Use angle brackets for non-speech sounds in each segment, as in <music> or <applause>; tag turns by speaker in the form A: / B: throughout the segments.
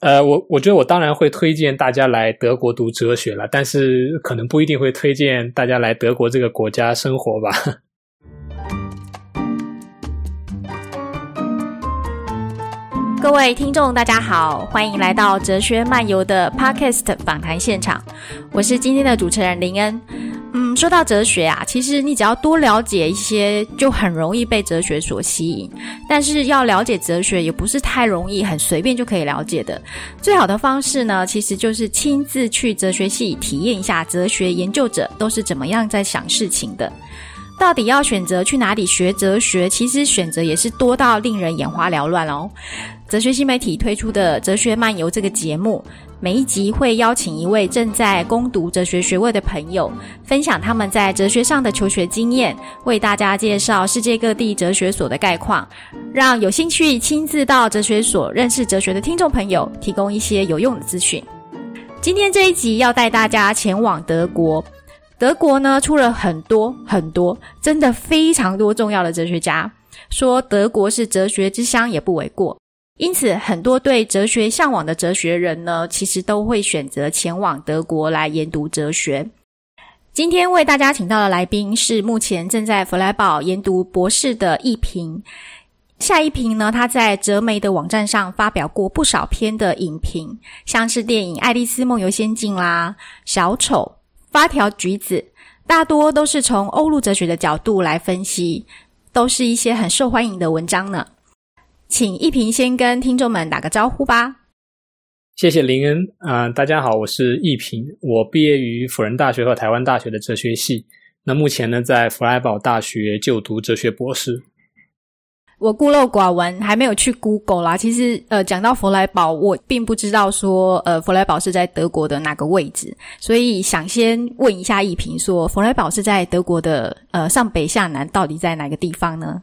A: 呃，我我觉得我当然会推荐大家来德国读哲学了，但是可能不一定会推荐大家来德国这个国家生活吧。<laughs>
B: 各位听众，大家好，欢迎来到哲学漫游的 Podcast 访谈现场，我是今天的主持人林恩。嗯，说到哲学啊，其实你只要多了解一些，就很容易被哲学所吸引。但是要了解哲学也不是太容易，很随便就可以了解的。最好的方式呢，其实就是亲自去哲学系体验一下哲学研究者都是怎么样在想事情的。到底要选择去哪里学哲学，其实选择也是多到令人眼花缭乱哦。哲学新媒体推出的《哲学漫游》这个节目。每一集会邀请一位正在攻读哲学学位的朋友，分享他们在哲学上的求学经验，为大家介绍世界各地哲学所的概况，让有兴趣亲自到哲学所认识哲学的听众朋友提供一些有用的资讯。今天这一集要带大家前往德国，德国呢出了很多很多，真的非常多重要的哲学家，说德国是哲学之乡也不为过。因此，很多对哲学向往的哲学人呢，其实都会选择前往德国来研读哲学。今天为大家请到的来宾是目前正在弗莱堡研读博士的一平。夏一平呢，他在哲媒的网站上发表过不少篇的影评，像是电影《爱丽丝梦游仙境》啦、《小丑》、《发条橘子》，大多都是从欧陆哲学的角度来分析，都是一些很受欢迎的文章呢。请一平先跟听众们打个招呼吧。
A: 谢谢林恩，啊、呃，大家好，我是一平，我毕业于辅仁大学和台湾大学的哲学系，那目前呢在弗莱堡大学就读哲学博士。
B: 我孤陋寡闻，还没有去 Google 啦。其实，呃，讲到弗莱堡，我并不知道说，呃，弗莱堡是在德国的哪个位置，所以想先问一下一平，说弗莱堡是在德国的，呃，上北下南，到底在哪个地方呢？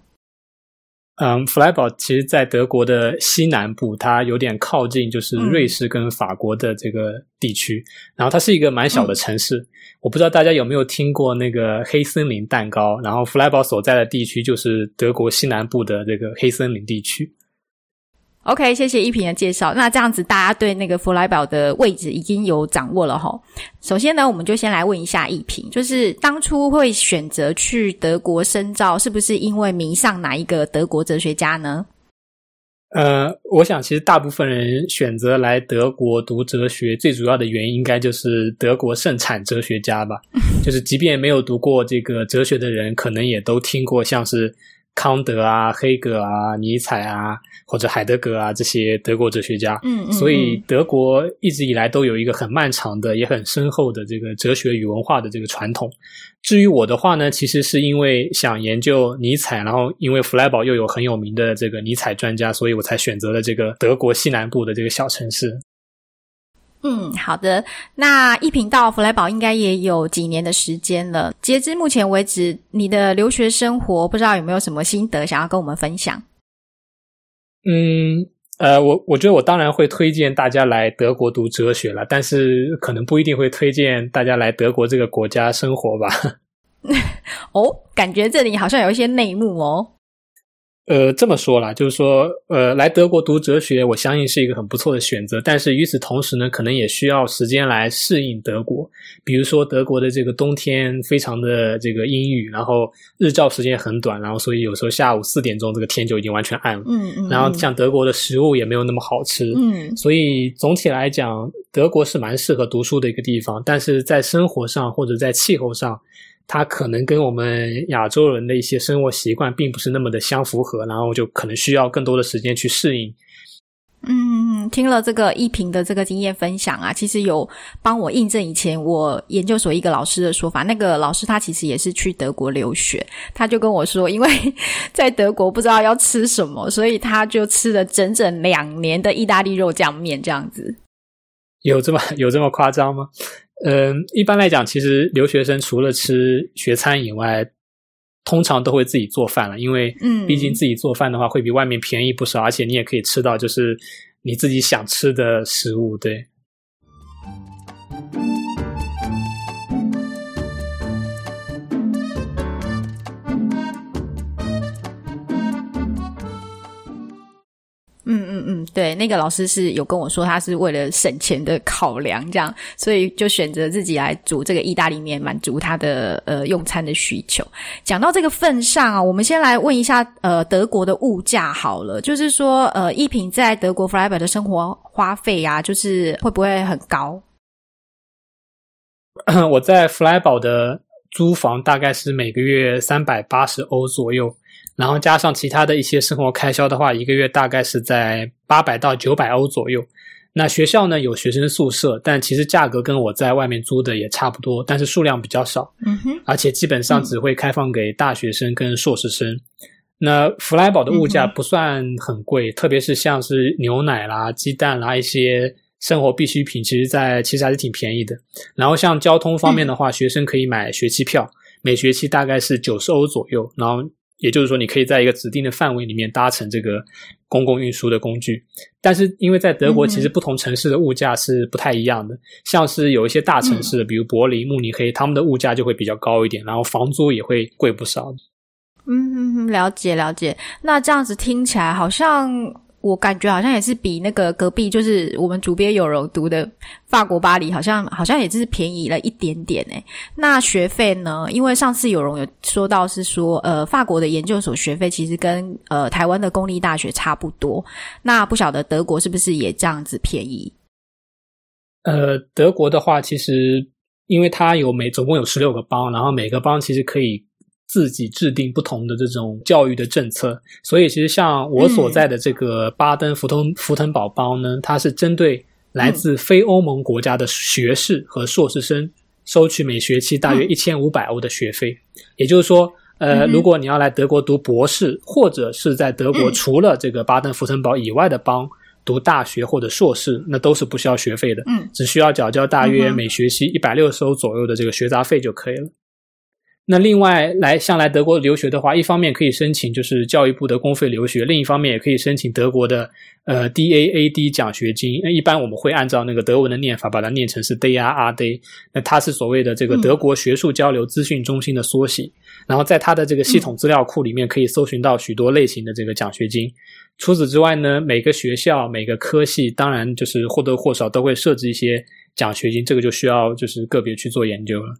A: 嗯，弗莱堡其实，在德国的西南部，它有点靠近，就是瑞士跟法国的这个地区。嗯、然后，它是一个蛮小的城市。嗯、我不知道大家有没有听过那个黑森林蛋糕。然后，弗莱堡所在的地区就是德国西南部的这个黑森林地区。
B: OK，谢谢一平的介绍。那这样子，大家对那个弗莱堡的位置已经有掌握了哈。首先呢，我们就先来问一下一平，就是当初会选择去德国深造，是不是因为迷上哪一个德国哲学家呢？
A: 呃，我想其实大部分人选择来德国读哲学，最主要的原因应该就是德国盛产哲学家吧。<laughs> 就是即便没有读过这个哲学的人，可能也都听过像是。康德啊，黑格啊，尼采啊，或者海德格啊，这些德国哲学家，嗯，嗯，嗯，所以德国一直以来都有一个很漫长的、也很深厚的这个哲学与文化的这个传统。至于我的话呢，其实是因为想研究尼采，然后因为弗莱堡又有很有名的这个尼采专家，所以我才选择了这个德国西南部的这个小城市。
B: 嗯，好的。那一平到弗莱堡应该也有几年的时间了。截至目前为止，你的留学生活不知道有没有什么心得想要跟我们分享？
A: 嗯，呃，我我觉得我当然会推荐大家来德国读哲学了，但是可能不一定会推荐大家来德国这个国家生活吧。<laughs>
B: 哦，感觉这里好像有一些内幕哦。
A: 呃，这么说啦，就是说，呃，来德国读哲学，我相信是一个很不错的选择。但是与此同时呢，可能也需要时间来适应德国。比如说，德国的这个冬天非常的这个阴郁，然后日照时间很短，然后所以有时候下午四点钟这个天就已经完全暗了。嗯嗯。然后像德国的食物也没有那么好吃。嗯。所以总体来讲，德国是蛮适合读书的一个地方，但是在生活上或者在气候上。它可能跟我们亚洲人的一些生活习惯并不是那么的相符合，然后就可能需要更多的时间去适应。
B: 嗯，听了这个一平的这个经验分享啊，其实有帮我印证以前我研究所一个老师的说法。那个老师他其实也是去德国留学，他就跟我说，因为 <laughs> 在德国不知道要吃什么，所以他就吃了整整两年的意大利肉酱面这样子。
A: 有这么有这么夸张吗？嗯，一般来讲，其实留学生除了吃学餐以外，通常都会自己做饭了。因为，嗯，毕竟自己做饭的话，会比外面便宜不少，而且你也可以吃到就是你自己想吃的食物。
B: 对，对，那个老师是有跟我说，他是为了省钱的考量，这样，所以就选择自己来煮这个意大利面，满足他的呃用餐的需求。讲到这个份上啊，我们先来问一下，呃，德国的物价好了，就是说，呃，一品在德国弗莱堡的生活花费呀、啊，就是会不会很高？<coughs>
A: 我在弗莱堡的租房大概是每个月三百八十欧左右。然后加上其他的一些生活开销的话，一个月大概是在八百到九百欧左右。那学校呢，有学生宿舍，但其实价格跟我在外面租的也差不多，但是数量比较少。
B: 嗯哼，
A: 而且基本上只会开放给大学生跟硕士生。嗯、那弗莱堡的物价不算很贵，嗯、特别是像是牛奶啦、鸡蛋啦一些生活必需品，其实在其实还是挺便宜的。然后像交通方面的话，嗯、学生可以买学期票，每学期大概是九十欧左右。然后也就是说，你可以在一个指定的范围里面搭乘这个公共运输的工具，但是因为在德国，其实不同城市的物价是不太一样的。嗯、像是有一些大城市，比如柏林、慕尼黑，他们的物价就会比较高一点，然后房租也会贵不少。
B: 嗯，了解了解。那这样子听起来好像。我感觉好像也是比那个隔壁，就是我们主编有容读的法国巴黎，好像好像也就是便宜了一点点诶。那学费呢？因为上次有容有说到是说，呃，法国的研究所学费其实跟呃台湾的公立大学差不多。那不晓得德国是不是也这样子便宜？
A: 呃，德国的话，其实因为它有每总共有十六个邦，然后每个邦其实可以。自己制定不同的这种教育的政策，所以其实像我所在的这个巴登符腾符腾堡邦呢，它是针对来自非欧盟国家的学士和硕士生收取每学期大约一千五百欧的学费。也就是说，呃，如果你要来德国读博士，或者是在德国除了这个巴登符腾堡以外的邦读大学或者硕士，那都是不需要学费的，嗯，只需要缴交大约每学期一百六十欧左右的这个学杂费就可以了。那另外来像来德国留学的话，一方面可以申请就是教育部的公费留学，另一方面也可以申请德国的呃 DAAD 奖学金。那一般我们会按照那个德文的念法把它念成是 DAAD。那它是所谓的这个德国学术交流资讯中心的缩写。嗯、然后在它的这个系统资料库里面可以搜寻到许多类型的这个奖学金。除此之外呢，每个学校每个科系当然就是或多或少都会设置一些奖学金，这个就需要就是个别去做研究了。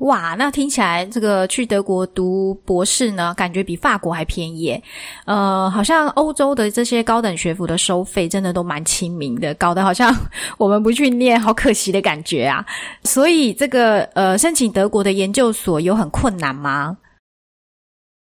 B: 哇，那听起来这个去德国读博士呢，感觉比法国还便宜。呃，好像欧洲的这些高等学府的收费真的都蛮亲民的，搞得好像我们不去念，好可惜的感觉啊。所以这个呃，申请德国的研究所有很困难吗？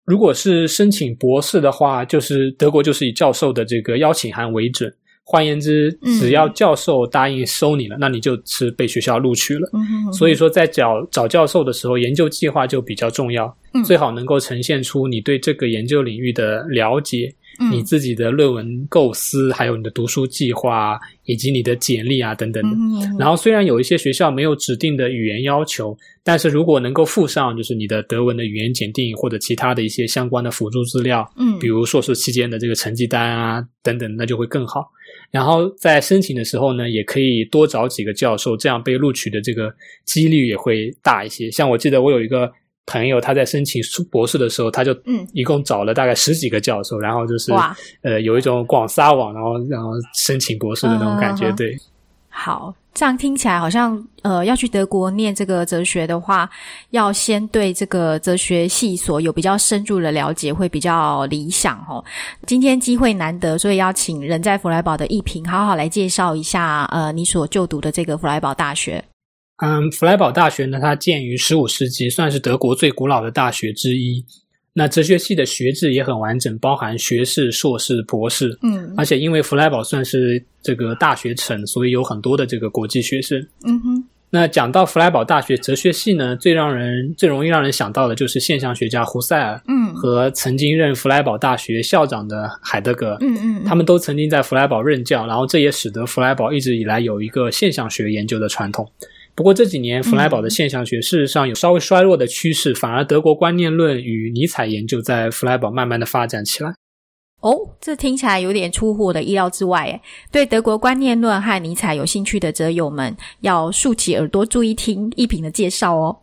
A: 如果是申请博士的话，就是德国就是以教授的这个邀请函为准。换言之，只要教授答应收你了，嗯、那你就是被学校录取了。嗯、哼哼，所以说，在找找教授的时候，研究计划就比较重要，嗯、最好能够呈现出你对这个研究领域的了解。你自己的论文构思，还有你的读书计划，以及你的简历啊等等的。然后虽然有一些学校没有指定的语言要求，但是如果能够附上就是你的德文的语言检定或者其他的一些相关的辅助资料，嗯，比如硕士期间的这个成绩单啊等等，那就会更好。然后在申请的时候呢，也可以多找几个教授，这样被录取的这个几率也会大一些。像我记得我有一个。朋友他在申请博士的时候，他就嗯，一共找了大概十几个教授，嗯、然后就是哇呃，有一种广撒网，然后然后申请博士的那种感觉。嗯、对，
B: 好，这样听起来好像呃，要去德国念这个哲学的话，要先对这个哲学系所有比较深入的了解，会比较理想哦。今天机会难得，所以要请人在弗莱堡的一平好好来介绍一下呃，你所就读的这个弗莱堡大学。
A: 嗯，弗莱堡大学呢，它建于十五世纪，算是德国最古老的大学之一。那哲学系的学制也很完整，包含学士、硕士、博士。嗯，而且因为弗莱堡算是这个大学城，所以有很多的这个国际学生。嗯哼。那讲到弗莱堡大学哲学系呢，最让人最容易让人想到的就是现象学家胡塞尔，嗯，和曾经任弗莱堡大学校长的海德格。嗯嗯。他们都曾经在弗莱堡任教，然后这也使得弗莱堡一直以来有一个现象学研究的传统。不过这几年，弗莱堡的现象学事实上有稍微衰落的趋势，反而德国观念论与尼采研究在弗莱堡慢慢的发展起来。
B: 哦，这听起来有点出乎我的意料之外诶。对德国观念论和尼采有兴趣的哲友们，要竖起耳朵注意听一品的介绍哦。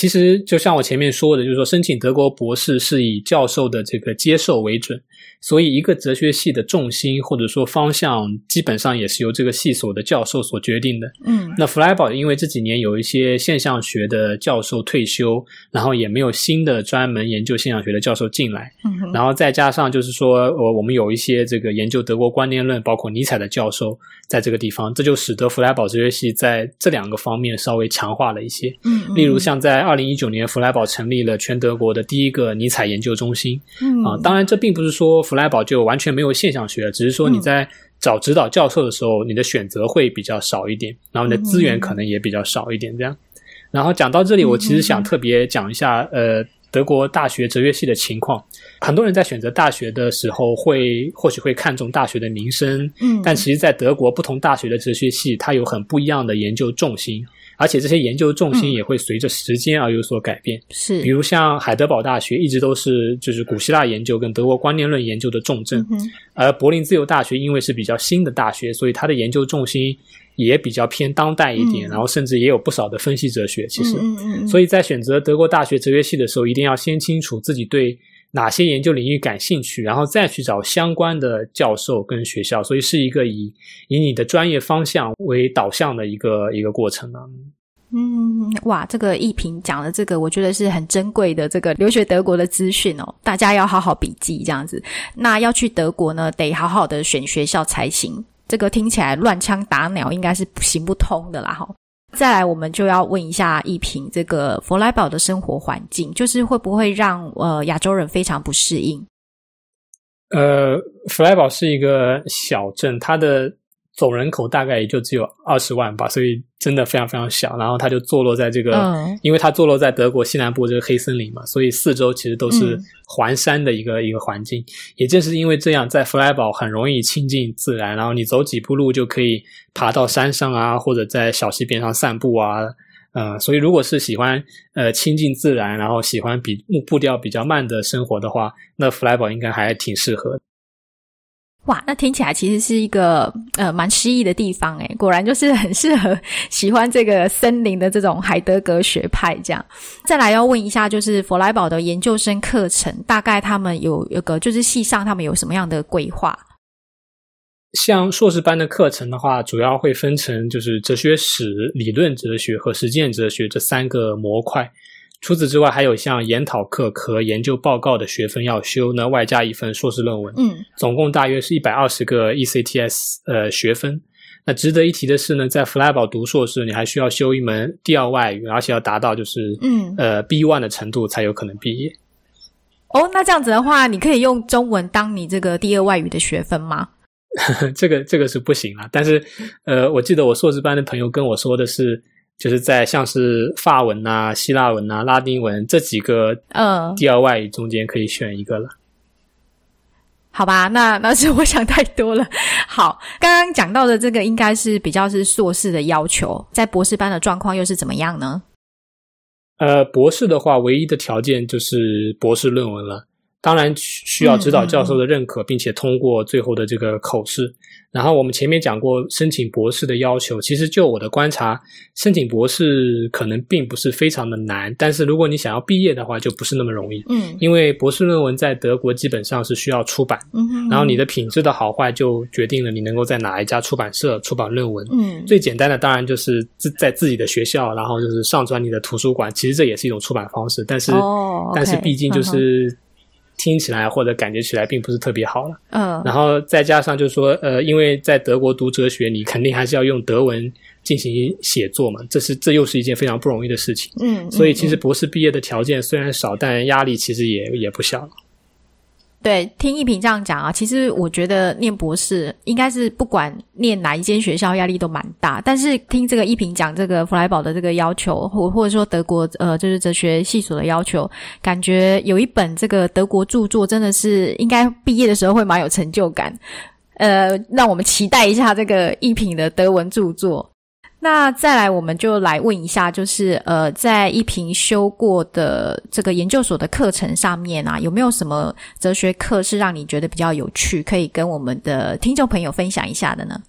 A: 其实就像我前面说的，就是说申请德国博士是以教授的这个接受为准，所以一个哲学系的重心或者说方向，基本上也是由这个系所的教授所决定的。
B: 嗯，
A: 那弗莱堡因为这几年有一些现象学的教授退休，然后也没有新的专门研究现象学的教授进来，
B: 嗯，
A: 然后再加上就是说，呃，我们有一些这个研究德国观念论，包括尼采的教授在这个地方，这就使得弗莱堡哲学系在这两个方面稍微强化了一些。
B: 嗯，
A: 例如像在二零一九年，弗莱堡成立了全德国的第一个尼采研究中心。嗯啊，当然这并不是说弗莱堡就完全没有现象学，只是说你在找指导教授的时候，你的选择会比较少一点，然后你的资源可能也比较少一点。这样，然后讲到这里，我其实想特别讲一下，呃，德国大学哲学系的情况。很多人在选择大学的时候会，会或许会看重大学的名声，嗯，但其实，在德国不同大学的哲学系，它有很不一样的研究重心。而且这些研究重心也会随着时间而有所改变。
B: 是，
A: 比如像海德堡大学一直都是就是古希腊研究跟德国观念论研究的重镇，而柏林自由大学因为是比较新的大学，所以它的研究重心也比较偏当代一点，然后甚至也有不少的分析哲学。其实，所以在选择德国大学哲学系的时候，一定要先清楚自己对哪些研究领域感兴趣，然后再去找相关的教授跟学校，所以是一个以以你的专业方向为导向的一个一个过程呢。
B: 嗯，哇，这个一平讲的这个，我觉得是很珍贵的这个留学德国的资讯哦，大家要好好笔记这样子。那要去德国呢，得好好的选学校才行。这个听起来乱枪打鸟，应该是行不通的啦哈。再来，我们就要问一下一平，这个弗莱堡的生活环境，就是会不会让呃亚洲人非常不适应？
A: 呃，弗莱堡是一个小镇，它的总人口大概也就只有二十万吧，所以真的非常非常小。然后它就坐落在这个，嗯、因为它坐落在德国西南部这个黑森林嘛，所以四周其实都是环山的一个、嗯、一个环境。也正是因为这样，在弗莱堡很容易亲近自然，然后你走几步路就可以爬到山上啊，或者在小溪边上散步啊。呃，所以如果是喜欢呃亲近自然，然后喜欢比步步调比较慢的生活的话，那弗莱堡应该还挺适合的。
B: 哇，那听起来其实是一个呃蛮诗意的地方诶，果然就是很适合喜欢这个森林的这种海德格学派这样。再来要问一下，就是弗莱堡的研究生课程，大概他们有有个就是系上他们有什么样的规划？
A: 像硕士班的课程的话，主要会分成就是哲学史、理论哲学和实践哲学这三个模块。除此之外，还有像研讨课和研究报告的学分要修，那外加一份硕士论文，嗯，总共大约是一百二十个 ECTS 呃学分。那值得一提的是呢，在弗莱堡读硕士，你还需要修一门第二外语，而且要达到就是嗯呃 B one 的程度才有可能毕业。
B: 哦，那这样子的话，你可以用中文当你这个第二外语的学分吗？<laughs>
A: 这个这个是不行了。但是呃，我记得我硕士班的朋友跟我说的是。就是在像是法文啊、希腊文啊、拉丁文这几个呃第二外语中间可以选一个了。
B: 好吧，那那是我想太多了。好，刚刚讲到的这个应该是比较是硕士的要求，在博士班的状况又是怎么样呢？
A: 呃，博士的话，唯一的条件就是博士论文了。当然需要指导教授的认可，并且通过最后的这个口试。然后我们前面讲过申请博士的要求，其实就我的观察，申请博士可能并不是非常的难，但是如果你想要毕业的话，就不是那么容易。嗯，因为博士论文在德国基本上是需要出版，嗯，然后你的品质的好坏就决定了你能够在哪一家出版社出版论文。嗯，最简单的当然就是自在自己的学校，然后就是上传你的图书馆，其实这也是一种出版方式，但是、哦 okay, 但是毕竟就是。嗯听起来或者感觉起来并不是特别好了，嗯，然后再加上就是说，呃，因为在德国读哲学，你肯定还是要用德文进行写作嘛，这是这又是一件非常不容易的事情，嗯，所以其实博士毕业的条件虽然少，但压力其实也也不小。了。
B: 对，听一平这样讲啊，其实我觉得念博士应该是不管念哪一间学校压力都蛮大。但是听这个一平讲这个弗莱堡的这个要求，或或者说德国呃就是哲学系所的要求，感觉有一本这个德国著作真的是应该毕业的时候会蛮有成就感。呃，让我们期待一下这个一平的德文著作。那再来，我们就来问一下，就是呃，在一平修过的这个研究所的课程上面啊，有没有什么哲学课是让你觉得比较有趣，可以跟我们的听众朋友分享一下的呢？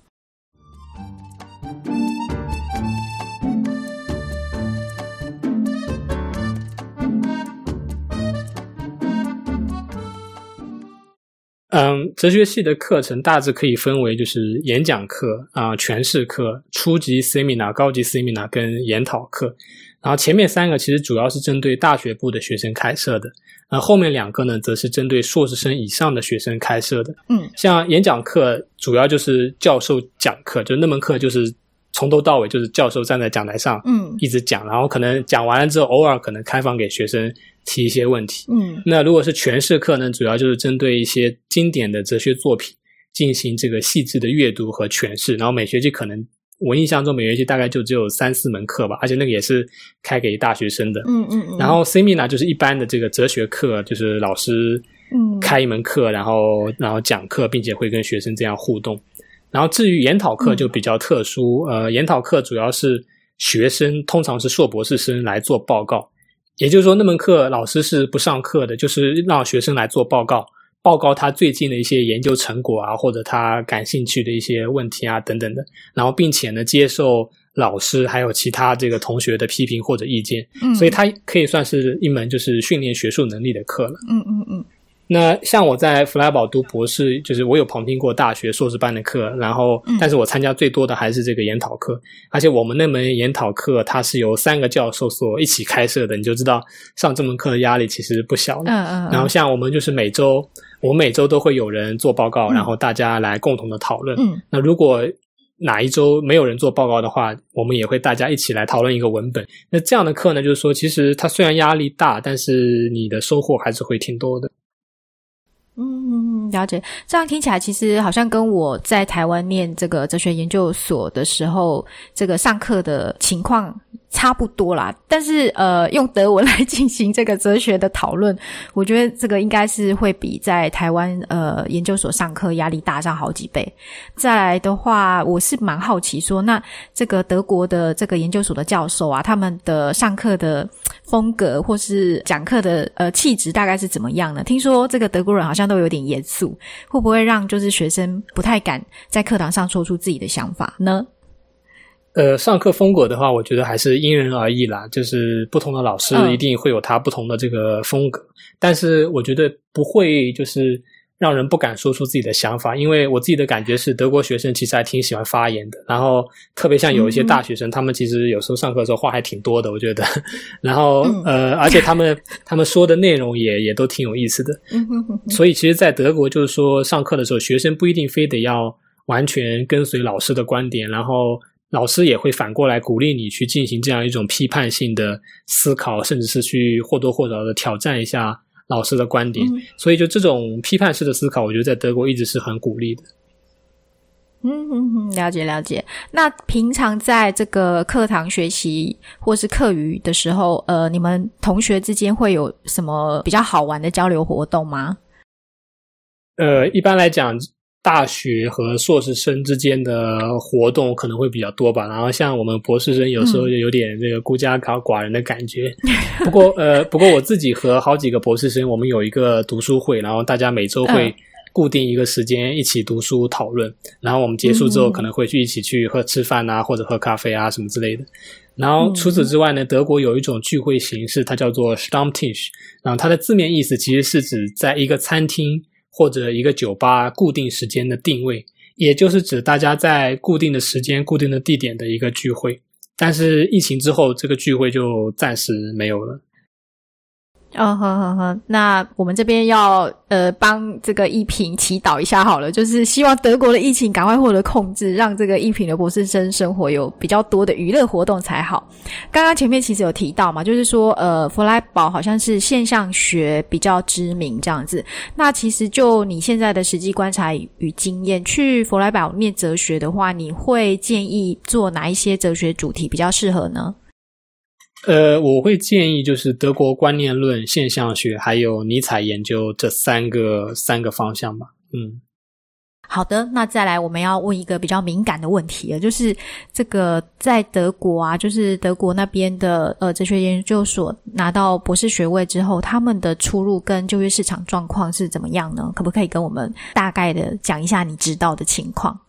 A: 嗯，哲学系的课程大致可以分为就是演讲课啊、呃、诠释课、初级 seminar、高级 seminar 跟研讨课。然后前面三个其实主要是针对大学部的学生开设的，然后后面两个呢，则是针对硕士生以上的学生开设的。
B: 嗯，
A: 像演讲课主要就是教授讲课，就那门课就是从头到尾就是教授站在讲台上，嗯，一直讲，然后可能讲完了之后，偶尔可能开放给学生。提一些问题，
B: 嗯，
A: 那如果是诠释课呢，主要就是针对一些经典的哲学作品进行这个细致的阅读和诠释。然后每学期可能我印象中每学期大概就只有三四门课吧，而且那个也是开给大学生的，
B: 嗯嗯嗯。
A: 然后 Seminar 就是一般的这个哲学课，就是老师嗯开一门课，然后然后讲课，并且会跟学生这样互动。然后至于研讨课就比较特殊，嗯、呃，研讨课主要是学生，通常是硕博士生来做报告。也就是说，那门课老师是不上课的，就是让学生来做报告，报告他最近的一些研究成果啊，或者他感兴趣的一些问题啊等等的，然后并且呢，接受老师还有其他这个同学的批评或者意见，嗯，所以它可以算是一门就是训练学术能力的课了，
B: 嗯嗯嗯。
A: 那像我在弗莱堡读博士，就是我有旁听过大学硕士班的课，然后，但是我参加最多的还是这个研讨课，而且我们那门研讨课它是由三个教授所一起开设的，你就知道上这门课的压力其实不小。
B: 嗯嗯。
A: 然后像我们就是每周，我每周都会有人做报告，然后大家来共同的讨论。
B: 嗯。
A: 那如果哪一周没有人做报告的话，我们也会大家一起来讨论一个文本。那这样的课呢，就是说其实它虽然压力大，但是你的收获还是会挺多的。
B: 了解。这样听起来，其实好像跟我在台湾念这个哲学研究所的时候，这个上课的情况差不多啦，但是呃，用德文来进行这个哲学的讨论，我觉得这个应该是会比在台湾呃研究所上课压力大上好几倍。再来的话，我是蛮好奇说，那这个德国的这个研究所的教授啊，他们的上课的风格或是讲课的呃气质大概是怎么样呢？听说这个德国人好像都有点严肃，会不会让就是学生不太敢在课堂上说出自己的想法呢？
A: 呃，上课风格的话，我觉得还是因人而异啦。就是不同的老师一定会有他不同的这个风格，嗯、但是我觉得不会就是让人不敢说出自己的想法。因为我自己的感觉是，德国学生其实还挺喜欢发言的。然后特别像有一些大学生，嗯、他们其实有时候上课的时候话还挺多的，我觉得。<laughs> 然后、嗯、呃，而且他们他们说的内容也也都挺有意思的。
B: 嗯哼哼哼。
A: 所以其实，在德国就是说，上课的时候，学生不一定非得要完全跟随老师的观点，然后。老师也会反过来鼓励你去进行这样一种批判性的思考，甚至是去或多或少的挑战一下老师的观点。嗯、所以，就这种批判式的思考，我觉得在德国一直是很鼓励的。
B: 嗯嗯嗯，了解了解。那平常在这个课堂学习或是课余的时候，呃，你们同学之间会有什么比较好玩的交流活动吗？
A: 呃，一般来讲。大学和硕士生之间的活动可能会比较多吧，然后像我们博士生有时候就有点这个孤家寡人的感觉。嗯、不过呃，不过我自己和好几个博士生，我们有一个读书会，然后大家每周会固定一个时间一起读书讨论，然后我们结束之后可能会去一起去喝吃饭啊，或者喝咖啡啊什么之类的。然后除此之外呢，德国有一种聚会形式，它叫做 Stammtisch，然后它的字面意思其实是指在一个餐厅。或者一个酒吧固定时间的定位，也就是指大家在固定的时间、固定的地点的一个聚会。但是疫情之后，这个聚会就暂时没有了。
B: 哦，好好好，那我们这边要呃帮这个一平祈祷一下好了，就是希望德国的疫情赶快获得控制，让这个一平的博士生生活有比较多的娱乐活动才好。刚刚前面其实有提到嘛，就是说呃弗莱堡好像是现象学比较知名这样子。那其实就你现在的实际观察与经验，去弗莱堡念哲学的话，你会建议做哪一些哲学主题比较适合呢？
A: 呃，我会建议就是德国观念论、现象学还有尼采研究这三个三个方向吧。嗯，
B: 好的，那再来我们要问一个比较敏感的问题了，就是这个在德国啊，就是德国那边的呃哲学研究所拿到博士学位之后，他们的出路跟就业市场状况是怎么样呢？可不可以跟我们大概的讲一下你知道的情
A: 况？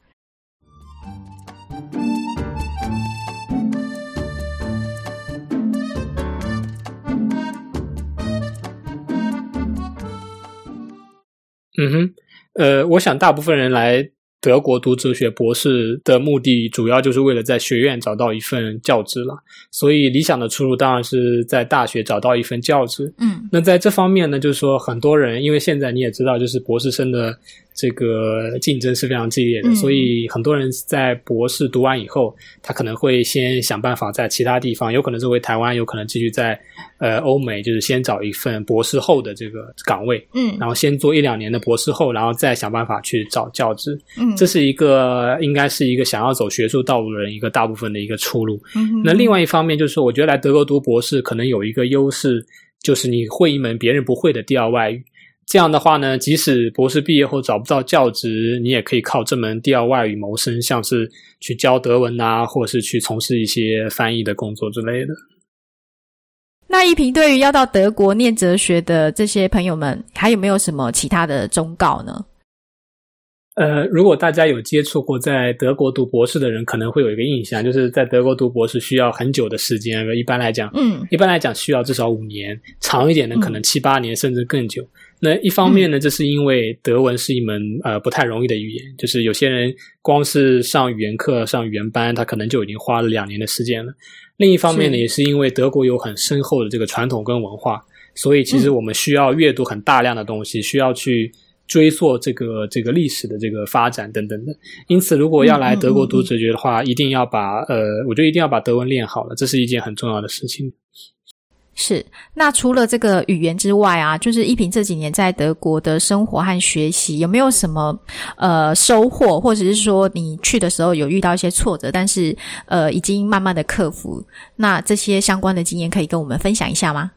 A: 哼，呃，我想大部分人来。德国读哲学博士的目的，主要就是为了在学院找到一份教职了。所以理想的出路当然是在大学找到一份教职。嗯，那在这方面呢，就是说很多人，因为现在你也知道，就是博士生的。这个竞争是非常激烈的，嗯，所以很多人在博士读完以后，他可能会先想办法在其他地方，有可能是回台湾，有可能继续在呃欧美，就是先找一份博士后的这个岗位，嗯，然后先做一两年的博士后，然后再想办法去找教职，嗯，这是一个应该是一个想要走学术道路的人一个大部分的一个出路。嗯，那另外一方面就是说，我觉得来德国读博士可能有一个优势，就是你会一门别人不会的第二外语。这样的话呢，即使博士毕业后找不到教职，你也可以靠这门第二外语谋生，像是去教德文啊，或者是去从事一些翻译的工作之类的。
B: 那一平对于要到德国念哲学的这些朋友们，还有没有什么其他的忠告呢？
A: 呃，如果大家有接触过在德国读博士的人，可能会有一个印象，就是在德国读博士需要很久的时间。一般来讲，嗯，一般来讲需要至少五年，长一点的可能七八年，嗯，甚至更久。那一方面呢，这是因为德文是一门呃不太容易的语言，就是有些人光是上语言课、上语言班，他可能就已经花了两年的时间了。另一方面呢，也是因为德国有很深厚的这个传统跟文化，所以其实我们需要阅读很大量的东西，需要去。追溯这个这个历史的这个发展等等的，因此如果要来德国读哲学的话，嗯嗯嗯，一定要把呃，我觉得一定要把德文练好了，这是一件很重要的事情。
B: 是，那除了这个语言之外啊，就是依萍这几年在德国的生活和学习，有没有什么呃收获，或者是说你去的时候有遇到一些挫折，但是呃已经慢慢的克服，那这些相关的经验可以跟我们分享一下吗？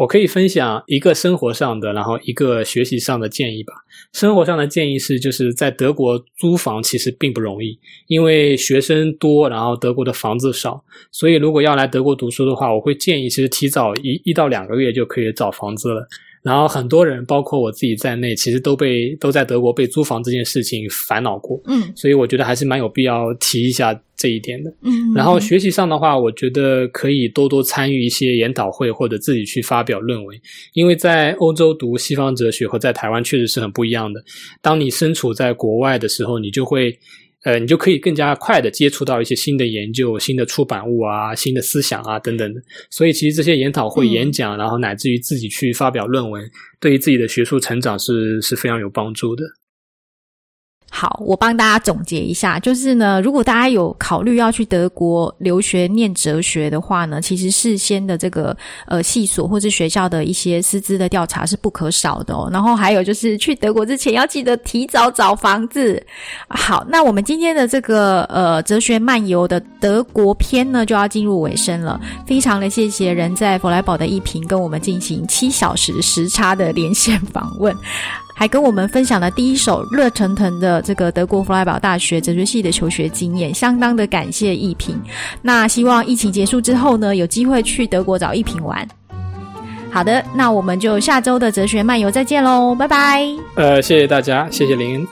A: 我可以分享一个生活上的，然后一个学习上的建议吧。生活上的建议是，就是在德国租房其实并不容易，因为学生多，然后德国的房子少，所以如果要来德国读书的话，我会建议其实提早一一到两个月就可以找房子了。然后很多人，包括我自己在内，其实都被都在德国被租房这件事情烦恼过。嗯，所以我觉得还是蛮有必要提一下这一点的。嗯，然后学习上的话，我觉得可以多多参与一些研讨会，或者自己去发表论文。因为在欧洲读西方哲学和在台湾确实是很不一样的。当你身处在国外的时候，你就会。呃，你就可以更加快的接触到一些新的研究、新的出版物啊、新的思想啊等等的。所以，其实这些研讨会、演讲，然后乃至于自己去发表论文，对于自己的学术成长是是非常有帮助的。
B: 好，我帮大家总结一下，就是呢，如果大家有考虑要去德国留学念哲学的话呢，其实事先的这个呃系所或是学校的一些师资的调查是不可少的哦。然后还有就是去德国之前要记得提早找房子。好，那我们今天的这个呃哲学漫游的德国篇呢就要进入尾声了，非常的谢谢人在弗莱堡的一平跟我们进行七小时时差的连线访问。还跟我们分享了第一首热腾腾的这个德国弗莱堡大学哲学系的求学经验，相当的感谢一平。那希望疫情结束之后呢，有机会去德国找一平玩。好的，那我们就下周的哲学漫游再见喽，拜拜。
A: 呃，谢谢大家，谢谢林。